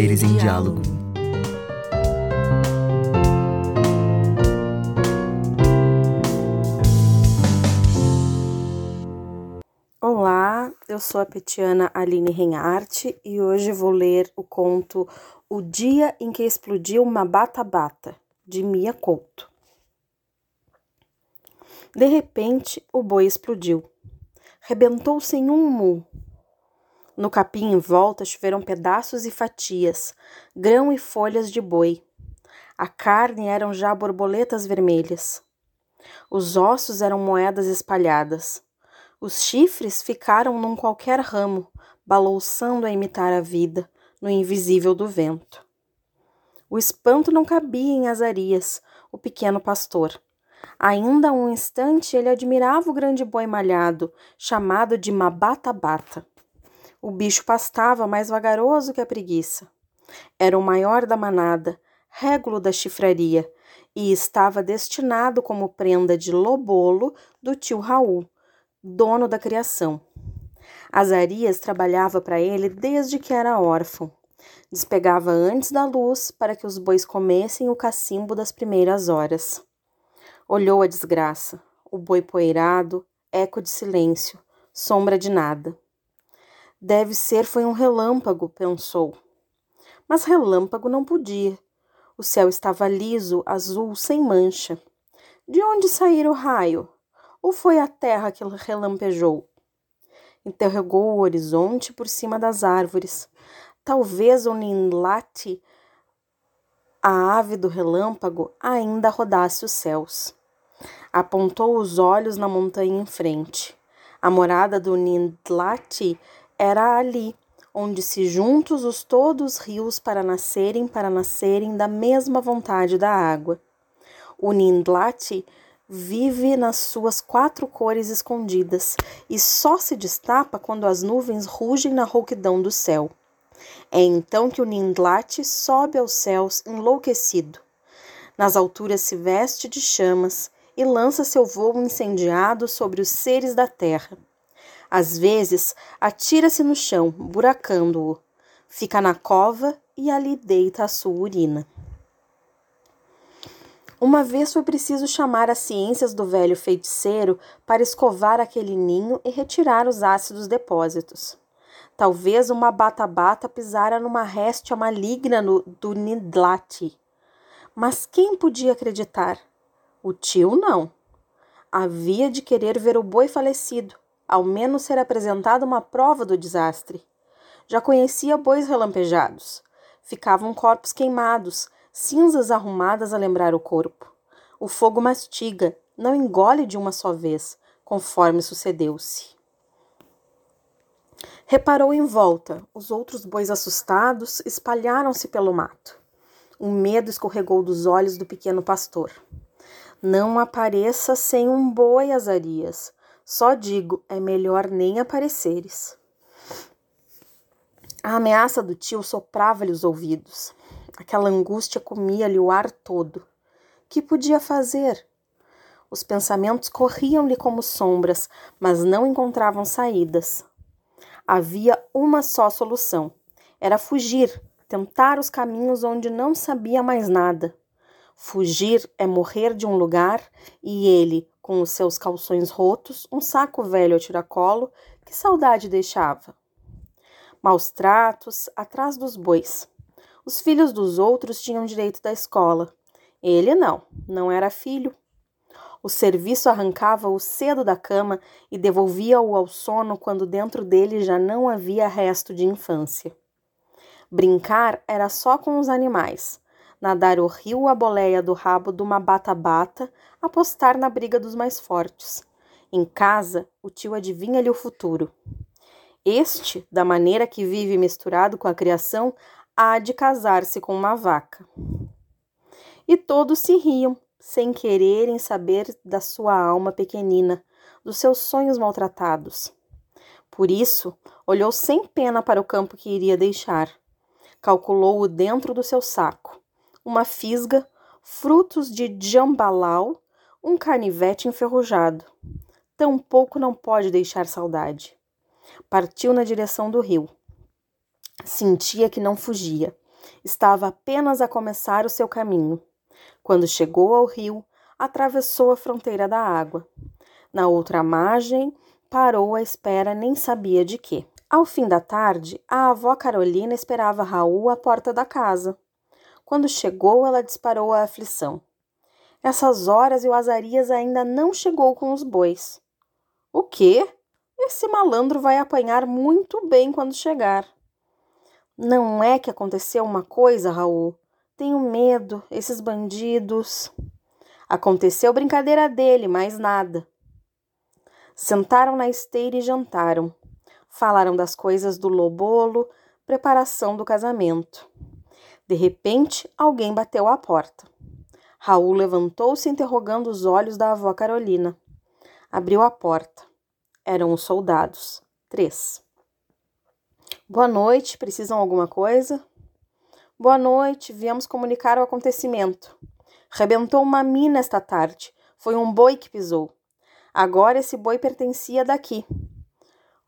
Saberes em diálogo. Olá, eu sou a petiana Aline Reinhardt e hoje vou ler o conto O Dia em que Explodiu uma Bata-Bata, de Mia Couto. De repente, o boi explodiu. Rebentou sem um mu. No capim em volta choveram pedaços e fatias, grão e folhas de boi. A carne eram já borboletas vermelhas. Os ossos eram moedas espalhadas. Os chifres ficaram num qualquer ramo, balouçando a imitar a vida, no invisível do vento. O espanto não cabia em Azarias, o pequeno pastor. Ainda um instante ele admirava o grande boi malhado, chamado de Mabata-Bata. O bicho pastava mais vagaroso que a preguiça. Era o maior da manada, régulo da chifraria, e estava destinado como prenda de lobolo do tio Raul, dono da criação. Azarias trabalhava para ele desde que era órfão. Despegava antes da luz para que os bois comessem o cacimbo das primeiras horas. Olhou a desgraça, o boi poeirado, eco de silêncio, sombra de nada. Deve ser foi um relâmpago, pensou. Mas relâmpago não podia. O céu estava liso, azul, sem mancha. De onde saíra o raio? Ou foi a terra que relampejou? Interrogou o horizonte por cima das árvores. Talvez o ninlate, a ave do relâmpago, ainda rodasse os céus. Apontou os olhos na montanha em frente. A morada do Nindlati era ali, onde se juntos os todos rios para nascerem, para nascerem da mesma vontade da água. O Nindlati vive nas suas quatro cores escondidas e só se destapa quando as nuvens rugem na rouquidão do céu. É então que o Nindlati sobe aos céus enlouquecido. Nas alturas se veste de chamas e lança seu vôo incendiado sobre os seres da terra. Às vezes, atira-se no chão, buracando-o. Fica na cova e ali deita a sua urina. Uma vez foi preciso chamar as ciências do velho feiticeiro para escovar aquele ninho e retirar os ácidos depósitos. Talvez uma bata-bata pisara numa réstia maligna no, do Nidlati. Mas quem podia acreditar? O tio não. Havia de querer ver o boi falecido, ao menos ser apresentada uma prova do desastre. Já conhecia bois relampejados. Ficavam corpos queimados, cinzas arrumadas a lembrar o corpo. O fogo mastiga, não engole de uma só vez, conforme sucedeu-se. Reparou em volta. Os outros bois assustados espalharam-se pelo mato. Um medo escorregou dos olhos do pequeno pastor. Não apareça sem um boi, Azarias. Só digo, é melhor nem apareceres. A ameaça do tio soprava-lhe os ouvidos. Aquela angústia comia-lhe o ar todo. Que podia fazer? Os pensamentos corriam-lhe como sombras, mas não encontravam saídas. Havia uma só solução: era fugir, tentar os caminhos onde não sabia mais nada. Fugir é morrer de um lugar e ele, com os seus calções rotos, um saco velho a tiracolo, que saudade deixava. Maus tratos, atrás dos bois. Os filhos dos outros tinham direito da escola. Ele não, não era filho. O serviço arrancava-o cedo da cama e devolvia-o ao sono quando dentro dele já não havia resto de infância. Brincar era só com os animais, nadar o rio a boleia do rabo de uma bata-bata, apostar na briga dos mais fortes. Em casa, o tio adivinha-lhe o futuro. Este, da maneira que vive misturado com a criação, há de casar-se com uma vaca. E todos se riam, sem quererem saber da sua alma pequenina, dos seus sonhos maltratados. Por isso, olhou sem pena para o campo que iria deixar. Calculou-o dentro do seu saco uma fisga, frutos de jambalau, um carnivete enferrujado. Tampouco não pode deixar saudade. Partiu na direção do rio. Sentia que não fugia. Estava apenas a começar o seu caminho. Quando chegou ao rio, atravessou a fronteira da água. Na outra margem, parou à espera nem sabia de quê. Ao fim da tarde, a avó Carolina esperava Raul à porta da casa. Quando chegou, ela disparou a aflição. Essas horas e o Azarias ainda não chegou com os bois. O quê? Esse malandro vai apanhar muito bem quando chegar. Não é que aconteceu uma coisa, Raul? Tenho medo, esses bandidos. Aconteceu brincadeira dele, mais nada. Sentaram na esteira e jantaram. Falaram das coisas do lobolo, preparação do casamento. De repente, alguém bateu à porta. Raul levantou-se interrogando os olhos da avó Carolina. Abriu a porta. Eram os soldados. Três. Boa noite, precisam alguma coisa? Boa noite, viemos comunicar o acontecimento. Rebentou uma mina esta tarde. Foi um boi que pisou. Agora esse boi pertencia daqui.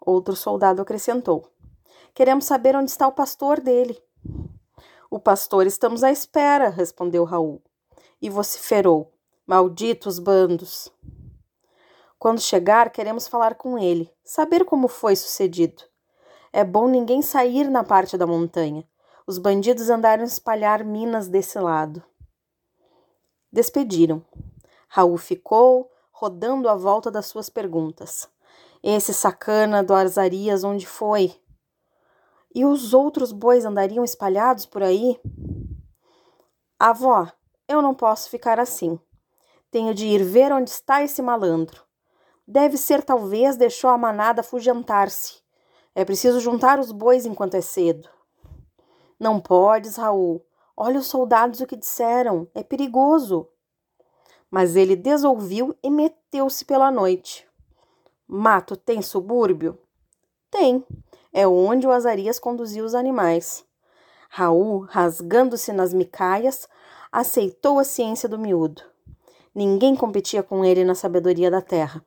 Outro soldado acrescentou: Queremos saber onde está o pastor dele. O pastor estamos à espera, respondeu Raul. E vociferou: Malditos bandos! Quando chegar, queremos falar com ele, saber como foi sucedido. É bom ninguém sair na parte da montanha. Os bandidos andaram espalhar minas desse lado. Despediram. Raul ficou, rodando a volta das suas perguntas. Esse sacana do Arzarias onde foi? E os outros bois andariam espalhados por aí? Avó, eu não posso ficar assim. Tenho de ir ver onde está esse malandro. Deve ser, talvez, deixou a manada afugentar-se. É preciso juntar os bois enquanto é cedo. Não podes, Raul. Olha os soldados o que disseram. É perigoso. Mas ele desouviu e meteu-se pela noite. Mato tem subúrbio? Tem. É onde o Azarias conduziu os animais. Raul, rasgando-se nas micaias, aceitou a ciência do miúdo. Ninguém competia com ele na sabedoria da terra.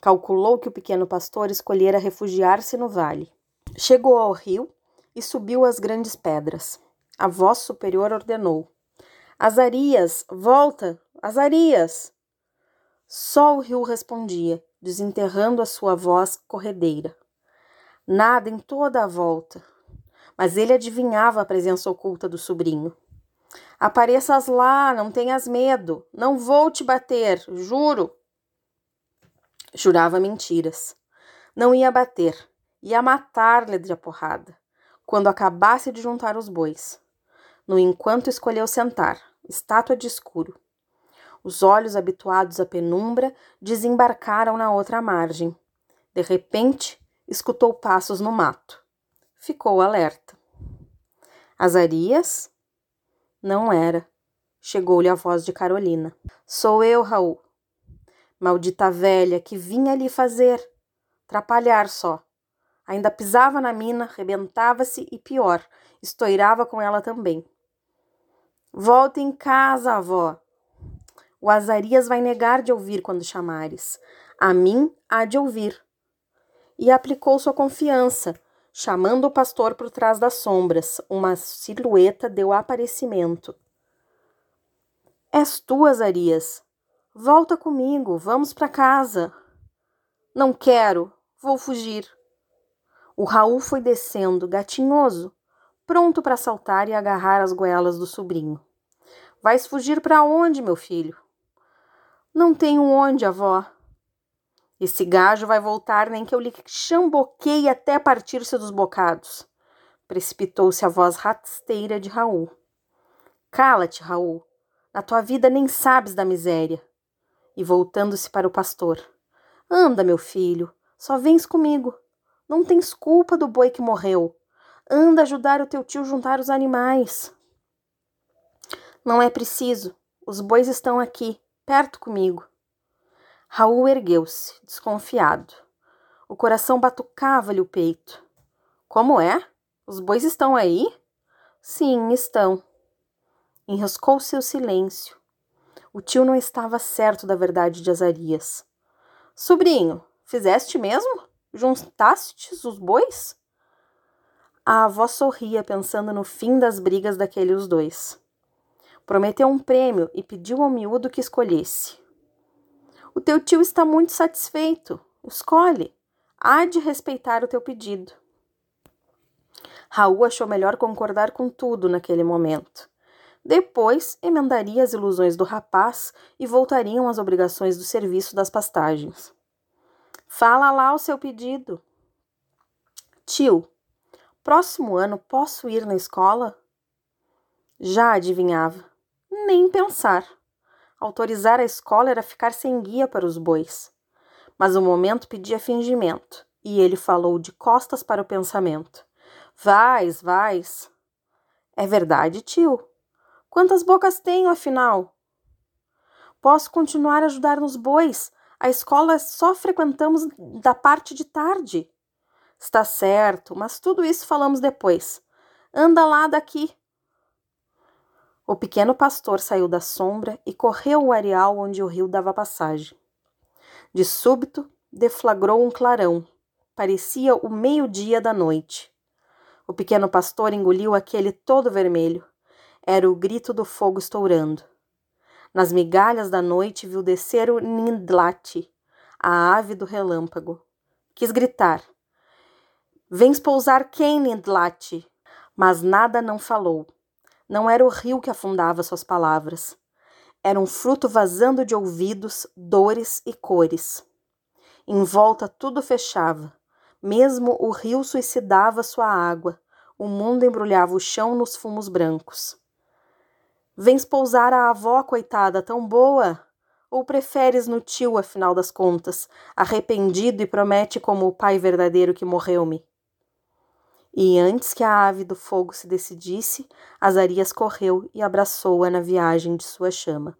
Calculou que o pequeno pastor escolhera refugiar-se no vale. Chegou ao rio e subiu as grandes pedras. A voz superior ordenou: Azarias, volta! Azarias! Só o rio respondia, desenterrando a sua voz corredeira. Nada em toda a volta, mas ele adivinhava a presença oculta do sobrinho. Apareças lá, não tenhas medo, não vou te bater, juro. Jurava mentiras. Não ia bater, ia matar-lhe de porrada, quando acabasse de juntar os bois. No enquanto escolheu sentar, estátua de escuro, os olhos habituados à penumbra desembarcaram na outra margem. De repente, escutou passos no mato. Ficou alerta. Azarias? Não era. Chegou-lhe a voz de Carolina. Sou eu, Raul. Maldita velha, que vinha ali fazer? Trapalhar só. Ainda pisava na mina, rebentava-se e pior, estourava com ela também. Volta em casa, avó, o Azarias vai negar de ouvir quando chamares. A mim há de ouvir. E aplicou sua confiança, chamando o pastor por trás das sombras. Uma silhueta deu aparecimento. És tu, Azarias. Volta comigo, vamos para casa. Não quero, vou fugir. O Raul foi descendo, gatinhoso, pronto para saltar e agarrar as goelas do sobrinho. Vais fugir para onde, meu filho? Não tenho onde, avó. Esse gajo vai voltar nem que eu lhe chamboqueie até partir-se dos bocados. Precipitou-se a voz rasteira de Raul. Cala-te, Raul. Na tua vida nem sabes da miséria. E voltando-se para o pastor. Anda, meu filho, só vens comigo. Não tens culpa do boi que morreu. Anda ajudar o teu tio juntar os animais. Não é preciso. Os bois estão aqui perto comigo. Raul ergueu-se, desconfiado. O coração batucava-lhe o peito. Como é? Os bois estão aí? Sim, estão. Enroscou-se o silêncio. O tio não estava certo da verdade de Azarias. Sobrinho, fizeste mesmo? Juntastes os bois? A avó sorria pensando no fim das brigas daqueles dois. Prometeu um prêmio e pediu ao miúdo que escolhesse. O teu tio está muito satisfeito. Escolhe. Há de respeitar o teu pedido. Raul achou melhor concordar com tudo naquele momento. Depois, emendaria as ilusões do rapaz e voltariam às obrigações do serviço das pastagens. Fala lá o seu pedido. Tio, próximo ano posso ir na escola? Já adivinhava. Nem pensar. Autorizar a escola era ficar sem guia para os bois. Mas o momento pedia fingimento, e ele falou de costas para o pensamento. Vais, vais. É verdade, tio. Quantas bocas tenho, afinal? Posso continuar a ajudar nos bois. A escola só frequentamos da parte de tarde. Está certo, mas tudo isso falamos depois. Anda lá daqui. O pequeno pastor saiu da sombra e correu o areal onde o rio dava passagem. De súbito, deflagrou um clarão. Parecia o meio-dia da noite. O pequeno pastor engoliu aquele todo vermelho. Era o grito do fogo estourando. Nas migalhas da noite viu descer o Nindlati, a ave do relâmpago. Quis gritar: Vens pousar quem, Nindlati? Mas nada não falou. Não era o rio que afundava suas palavras. Era um fruto vazando de ouvidos, dores e cores. Em volta tudo fechava. Mesmo o rio suicidava sua água. O mundo embrulhava o chão nos fumos brancos. Vens pousar a avó, coitada, tão boa? Ou preferes no tio, afinal das contas, arrependido e promete como o pai verdadeiro que morreu-me? E antes que a ave do fogo se decidisse, Azarias correu e abraçou-a na viagem de sua chama.